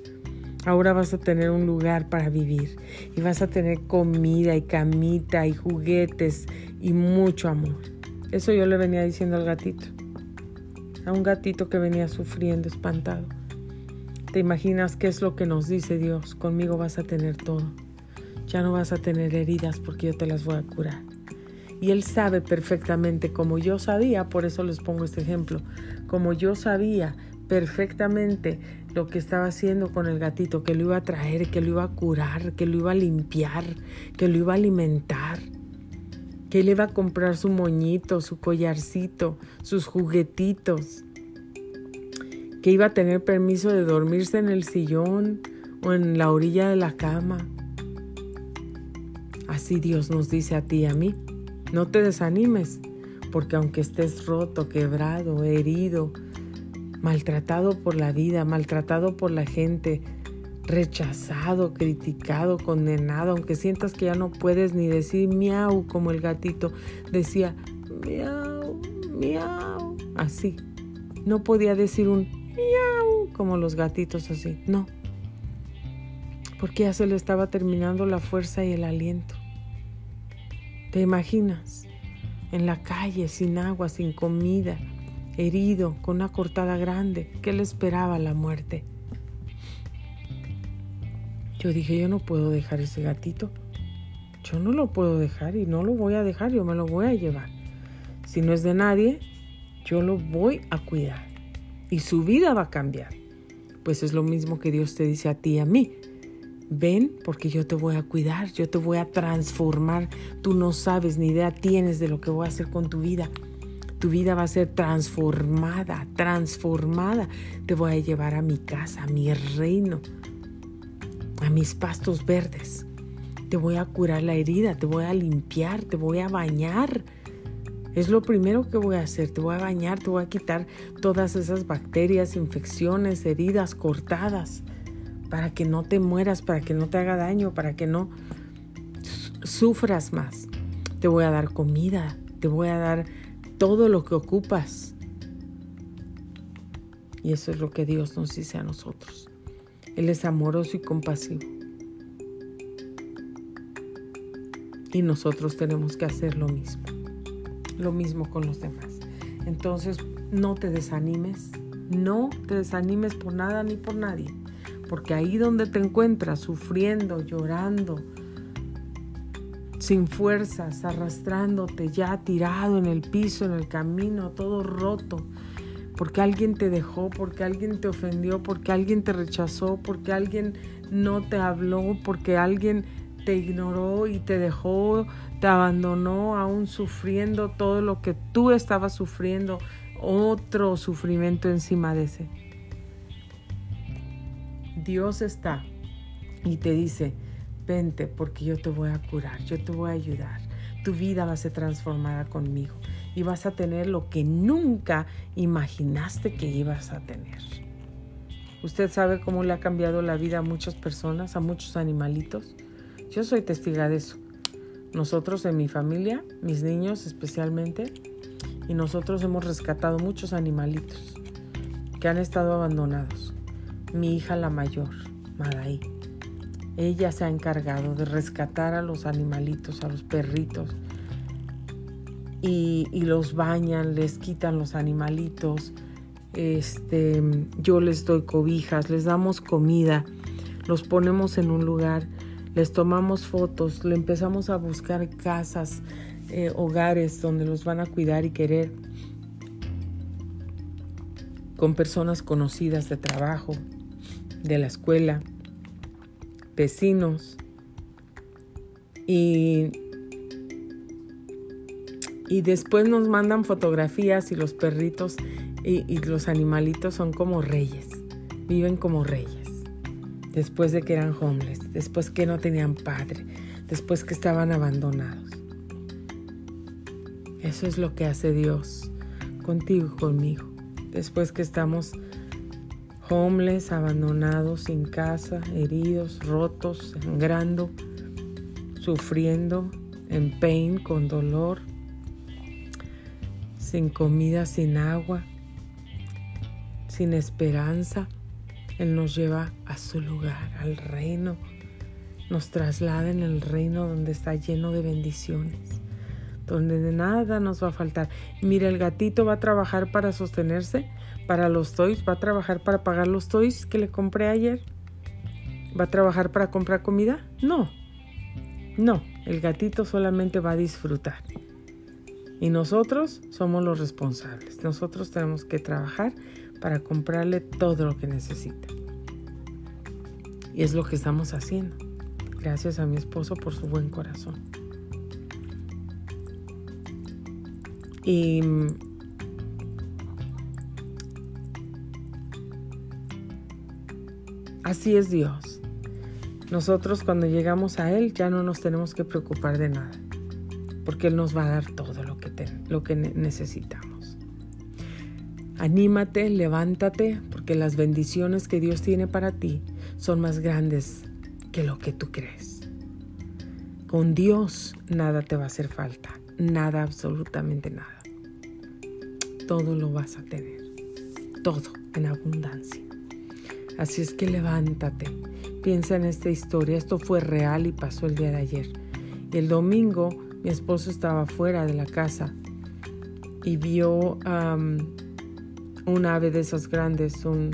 [SPEAKER 1] Ahora vas a tener un lugar para vivir y vas a tener comida y camita y juguetes y mucho amor. Eso yo le venía diciendo al gatito. A un gatito que venía sufriendo, espantado. ¿Te imaginas qué es lo que nos dice Dios? Conmigo vas a tener todo. Ya no vas a tener heridas porque yo te las voy a curar. Y Él sabe perfectamente, como yo sabía, por eso les pongo este ejemplo, como yo sabía perfectamente lo que estaba haciendo con el gatito, que lo iba a traer, que lo iba a curar, que lo iba a limpiar, que lo iba a alimentar, que le iba a comprar su moñito, su collarcito, sus juguetitos, que iba a tener permiso de dormirse en el sillón o en la orilla de la cama. Así Dios nos dice a ti y a mí, no te desanimes, porque aunque estés roto, quebrado, herido, maltratado por la vida, maltratado por la gente, rechazado, criticado, condenado, aunque sientas que ya no puedes ni decir miau como el gatito decía miau, miau, así. No podía decir un miau como los gatitos así, no. Porque ya se le estaba terminando la fuerza y el aliento. ¿Te imaginas? En la calle, sin agua, sin comida, herido, con una cortada grande, que le esperaba la muerte. Yo dije, yo no puedo dejar ese gatito. Yo no lo puedo dejar y no lo voy a dejar, yo me lo voy a llevar. Si no es de nadie, yo lo voy a cuidar. Y su vida va a cambiar. Pues es lo mismo que Dios te dice a ti y a mí. Ven porque yo te voy a cuidar, yo te voy a transformar. Tú no sabes ni idea tienes de lo que voy a hacer con tu vida. Tu vida va a ser transformada, transformada. Te voy a llevar a mi casa, a mi reino, a mis pastos verdes. Te voy a curar la herida, te voy a limpiar, te voy a bañar. Es lo primero que voy a hacer. Te voy a bañar, te voy a quitar todas esas bacterias, infecciones, heridas cortadas, para que no te mueras, para que no te haga daño, para que no sufras más. Te voy a dar comida, te voy a dar todo lo que ocupas. Y eso es lo que Dios nos dice a nosotros. Él es amoroso y compasivo. Y nosotros tenemos que hacer lo mismo. Lo mismo con los demás. Entonces, no te desanimes. No te desanimes por nada ni por nadie. Porque ahí donde te encuentras, sufriendo, llorando, sin fuerzas, arrastrándote ya tirado en el piso, en el camino, todo roto, porque alguien te dejó, porque alguien te ofendió, porque alguien te rechazó, porque alguien no te habló, porque alguien te ignoró y te dejó, te abandonó, aún sufriendo todo lo que tú estabas sufriendo, otro sufrimiento encima de ese. Dios está y te dice, porque yo te voy a curar, yo te voy a ayudar. Tu vida va a ser transformada conmigo y vas a tener lo que nunca imaginaste que ibas a tener. Usted sabe cómo le ha cambiado la vida a muchas personas, a muchos animalitos. Yo soy testiga de eso. Nosotros en mi familia, mis niños especialmente, y nosotros hemos rescatado muchos animalitos que han estado abandonados. Mi hija la mayor, Madaí, ella se ha encargado de rescatar a los animalitos, a los perritos, y, los bañan, les quitan los animalitos. Este, yo les doy cobijas, les damos comida, los ponemos en un lugar, les tomamos fotos, le empezamos a buscar casas, eh, hogares donde los van a cuidar y querer, con personas conocidas de trabajo, de la escuela, vecinos. Y y después nos mandan fotografías y los perritos y, los animalitos son como reyes, viven como reyes. Después de que eran homeless, después que no tenían padre, después que estaban abandonados. Eso es lo que hace Dios contigo y conmigo. Después que estamos homeless, abandonados, sin casa, heridos, rotos, sangrando, sufriendo, en pain, con dolor, sin comida, sin agua, sin esperanza. Él nos lleva a su lugar, al reino. Nos traslada en el reino donde está lleno de bendiciones, donde de nada nos va a faltar. mira, el gatito va a trabajar para sostenerse, para los toys, va a trabajar para pagar los toys que le compré ayer. ¿Va a trabajar para comprar comida? No, no, el gatito solamente va a disfrutar. Y nosotros somos los responsables. Nosotros tenemos que trabajar para comprarle todo lo que necesita. Y es lo que estamos haciendo. Gracias a mi esposo por su buen corazón. Y así es Dios. Nosotros cuando llegamos a Él ya no nos tenemos que preocupar de nada porque Él nos va a dar todo lo que, lo que necesitamos. Anímate, levántate, porque las bendiciones que Dios tiene para ti son más grandes que lo que tú crees. Con Dios nada te va a hacer falta, nada, absolutamente nada. Todo lo vas a tener, todo en abundancia. Así es que levántate, piensa en esta historia, esto fue real y pasó el día de ayer. El domingo mi esposo estaba fuera de la casa y vio un ave de esas grandes, un...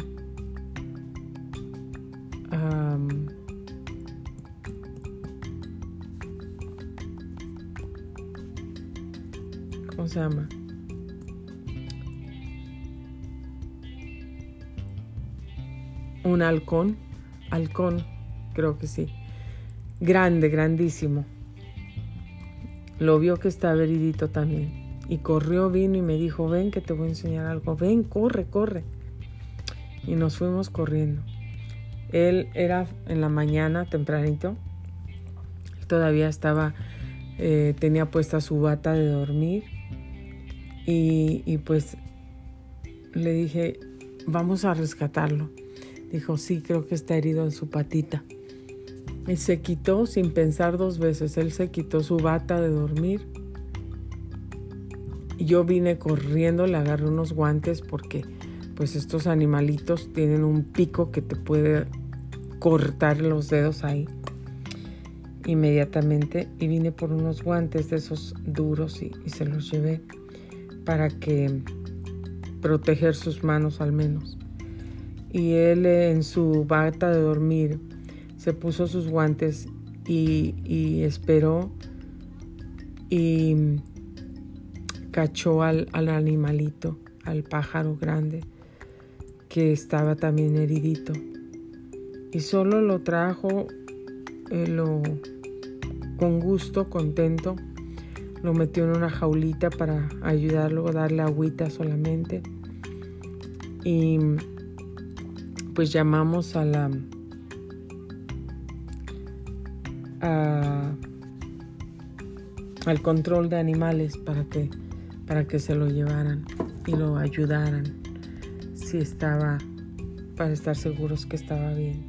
[SPEAKER 1] ¿Cómo se llama? Un halcón, halcón, creo que sí. Grande, grandísimo lo vio que estaba heridito también. Y corrió, vino y me dijo, ven que te voy a enseñar algo. Ven, corre, corre. Y nos fuimos corriendo. Él era en la mañana tempranito, todavía estaba, eh, tenía puesta su bata de dormir y, y pues le dije, vamos a rescatarlo. Dijo, sí, creo que está herido en su patita. Y se quitó sin pensar dos veces. Él se quitó su bata de dormir. Yo vine corriendo, le agarré unos guantes porque pues estos animalitos tienen un pico que te puede cortar los dedos ahí. Inmediatamente y vine por unos guantes de esos duros y, y se los llevé para que proteger sus manos al menos. Y él en su bata de dormir se puso sus guantes y, esperó y cachó al, animalito, al pájaro grande, que estaba también heridito. Y solo lo trajo eh, lo, con gusto, contento. Lo metió en una jaulita para ayudarlo, a darle agüita solamente. Y pues llamamos a la al control de animales para que, para que se lo llevaran y lo ayudaran si estaba, para estar seguros que estaba bien.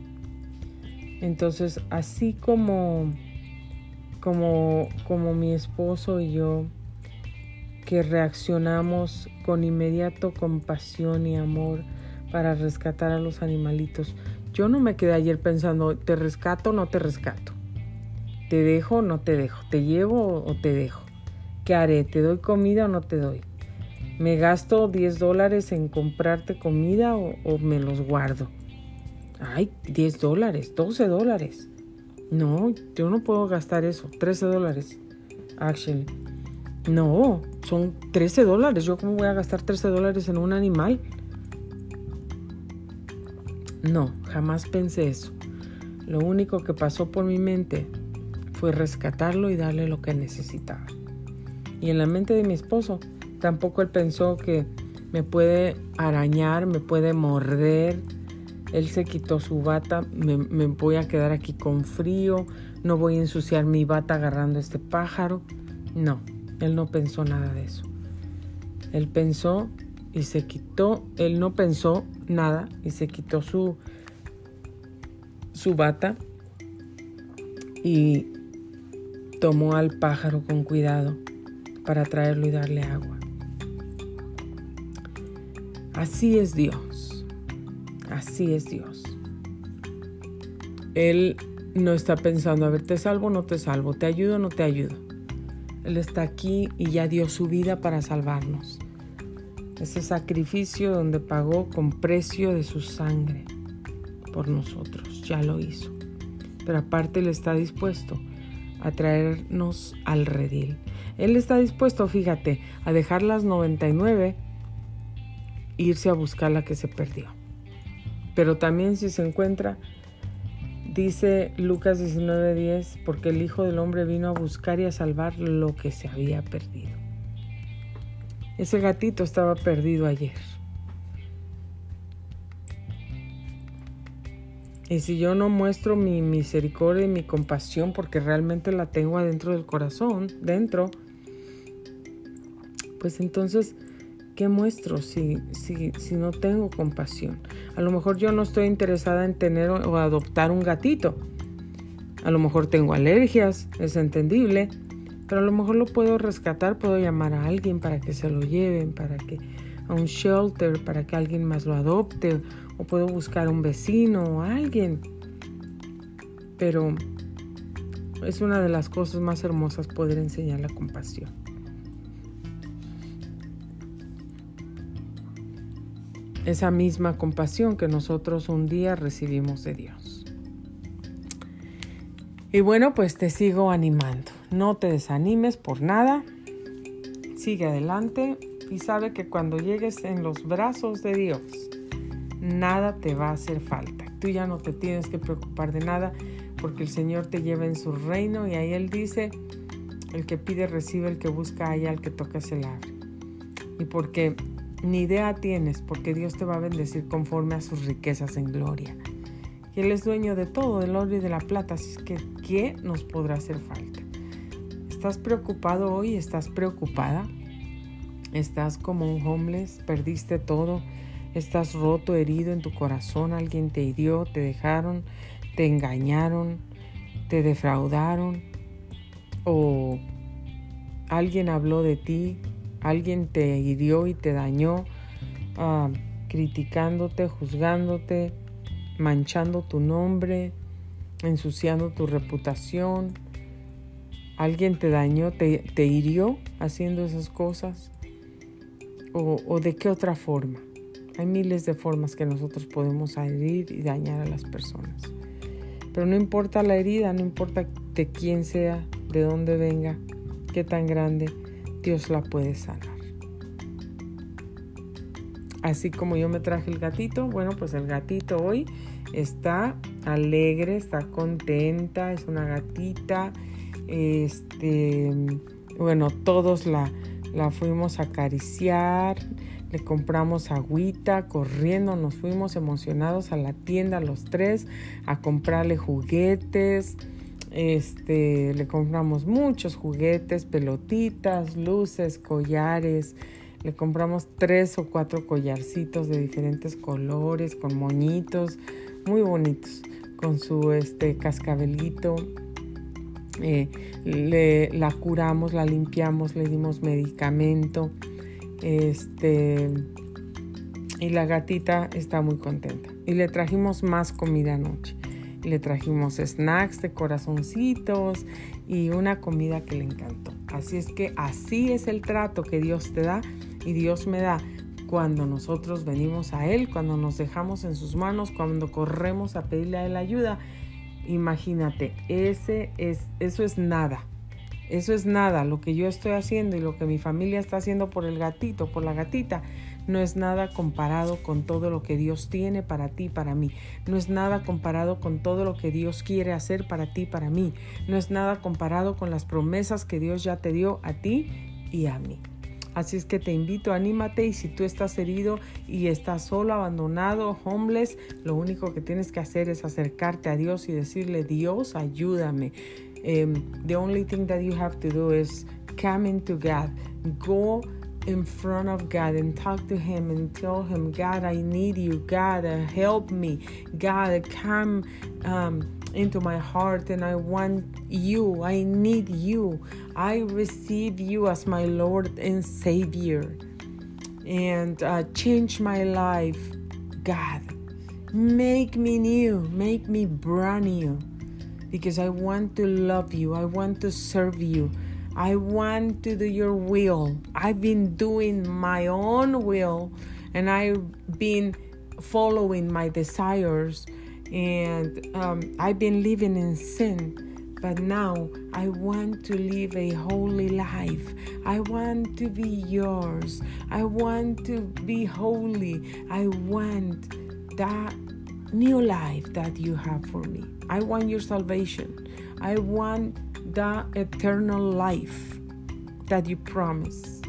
[SPEAKER 1] Entonces, así como, como, como mi esposo y yo, que reaccionamos con inmediato compasión y amor para rescatar a los animalitos. Yo no me quedé ayer pensando, ¿te rescato o no te rescato? ¿Te dejo o no te dejo? ¿Te llevo o te dejo? ¿Qué haré? ¿Te doy comida o no te doy? ¿Me gasto 10 dólares en comprarte comida o, me los guardo? Ay, 10 dólares, 12 dólares. No, yo no puedo gastar eso. 13 dólares. Actually. No, son 13 dólares. ¿Yo cómo voy a gastar 13 dólares en un animal? No, jamás pensé eso. Lo único que pasó por mi mente fue rescatarlo y darle lo que necesitaba. Y en la mente de mi esposo, tampoco él pensó que me puede arañar, me puede morder. Él se quitó su bata, me, voy a quedar aquí con frío, no voy a ensuciar mi bata agarrando este pájaro. No, él no pensó nada de eso. Él pensó y se quitó, él no pensó nada y se quitó su, su bata y tomó al pájaro con cuidado para traerlo y darle agua. Así es Dios, así es Dios. Él no está pensando, a ver, te salvo o no te salvo, te ayudo o no te ayudo. Él está aquí y ya dio su vida para salvarnos. Ese sacrificio donde pagó con precio de su sangre por nosotros, ya lo hizo. Pero aparte Él está dispuesto a traernos al redil. Él está dispuesto, fíjate, a dejar las 99 e irse a buscar la que se perdió. Pero también si se encuentra, dice Lucas 19:10, porque el Hijo del Hombre vino a buscar y a salvar lo que se había perdido. Ese gatito estaba perdido ayer. Y si yo no muestro mi misericordia y mi compasión porque realmente la tengo adentro del corazón, dentro, pues entonces, ¿qué muestro si, si, si no tengo compasión? A lo mejor yo no estoy interesada en tener o adoptar un gatito. A lo mejor tengo alergias, es entendible, pero a lo mejor lo puedo rescatar, puedo llamar a alguien para que se lo lleven, para que a un shelter, para que alguien más lo adopte o puedo buscar un vecino o alguien. Pero es una de las cosas más hermosas poder enseñar la compasión. Esa misma compasión que nosotros un día recibimos de Dios. Y bueno, pues te sigo animando. No te desanimes por nada. Sigue adelante y sabe que cuando llegues en los brazos de Dios, nada te va a hacer falta. Tú ya no te tienes que preocupar de nada porque el Señor te lleva en su reino y ahí Él dice, el que pide recibe, el que busca haya, el que toca se le abre. Y porque ni idea tienes, porque Dios te va a bendecir conforme a sus riquezas en gloria. Él es dueño de todo, del oro y de la plata, así que ¿qué nos podrá hacer falta? ¿Estás preocupado hoy? ¿Estás preocupada? ¿Estás como un homeless? ¿Perdiste todo? ¿Estás roto, herido en tu corazón? ¿Alguien te hirió? ¿Te dejaron? ¿Te engañaron? ¿Te defraudaron? ¿O alguien habló de ti? ¿Alguien te hirió y te dañó? Ah, criticándote, juzgándote, manchando tu nombre, ensuciando tu reputación. ¿Alguien te dañó, te, hirió haciendo esas cosas? ¿O, ¿O de qué otra forma? Hay miles de formas que nosotros podemos herir y dañar a las personas. Pero no importa la herida, no importa de quién sea, de dónde venga, qué tan grande, Dios la puede sanar. Así como yo me traje el gatito, bueno, pues el gatito hoy está alegre, está contenta, es una gatita. Este, bueno, todos la, la fuimos a acariciar, le compramos agüita, corriendo, nos fuimos emocionados a la tienda los tres a comprarle juguetes. Este, le compramos muchos juguetes, pelotitas, luces, collares. Le compramos tres o cuatro collarcitos de diferentes colores, con moñitos, muy bonitos, con su este cascabelito. Eh, le, la curamos, la limpiamos, le dimos medicamento. Este, y la gatita está muy contenta. Y le trajimos más comida anoche. Le trajimos snacks de corazoncitos y una comida que le encantó. Así es que así es el trato que Dios te da y Dios me da cuando nosotros venimos a Él, cuando nos dejamos en sus manos, cuando corremos a pedirle a Él ayuda. Imagínate, ese es, eso es nada. Eso es nada. Lo que yo estoy haciendo y lo que mi familia está haciendo por el gatito, por la gatita, no es nada comparado con todo lo que Dios tiene para ti, para mí. No es nada comparado con todo lo que Dios quiere hacer para ti, para mí. No es nada comparado con las promesas que Dios ya te dio a ti y a mí. Así es que te invito, anímate y si tú estás herido y estás solo, abandonado, homeless, lo único que tienes que hacer es acercarte a Dios y decirle, Dios, ayúdame. Um, the only thing that you have to do is come into God. Go in front of God and talk to Him and tell Him, God, I need you. God, help me. God, come. Um, into my heart and I want you. I need you. I receive you as my Lord and Savior. And uh, change my life. God, make me new, make me brand new. Because I want to love you, I want to serve you, I want to do your will. I've been doing my own will and I've been following my desires and um, I've been living in sin, but now I want to live a holy life. I want to be yours. I want to be holy. I want that new life that you have for me. I want your salvation. I want the eternal life that you promise.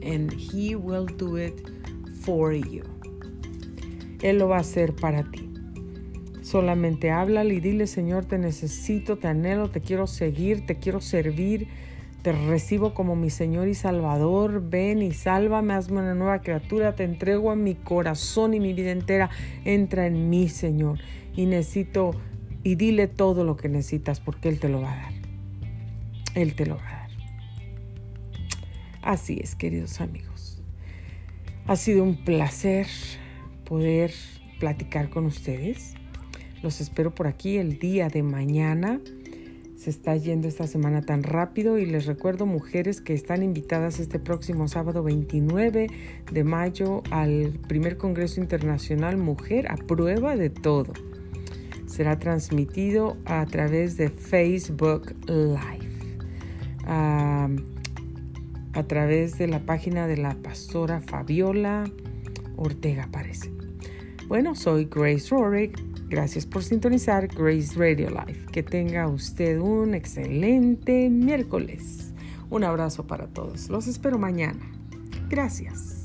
[SPEAKER 1] And He will do it for you. Él lo va a hacer para ti. Solamente háblale y dile, Señor, te necesito, te anhelo, te quiero seguir, te quiero servir, te recibo como mi Señor y Salvador. Ven y sálvame, hazme una nueva criatura, te entrego a mi corazón y mi vida entera. Entra en mí, Señor. Y necesito, y dile todo lo que necesitas porque Él te lo va a dar. Él te lo va a dar. Así es, queridos amigos. Ha sido un placer poder platicar con ustedes. Los espero por aquí el día de mañana. Se está yendo esta semana tan rápido y les recuerdo mujeres que están invitadas este próximo sábado 29 de mayo al primer Congreso Internacional Mujer a prueba de todo. Será transmitido a través de Facebook Live. a través de la página de la pastora Fabiola Ortega parece. Bueno, soy Grace Rorick Gracias por sintonizar Grace Radio Life. Que tenga usted un excelente miércoles. Un abrazo para todos. Los espero mañana. Gracias.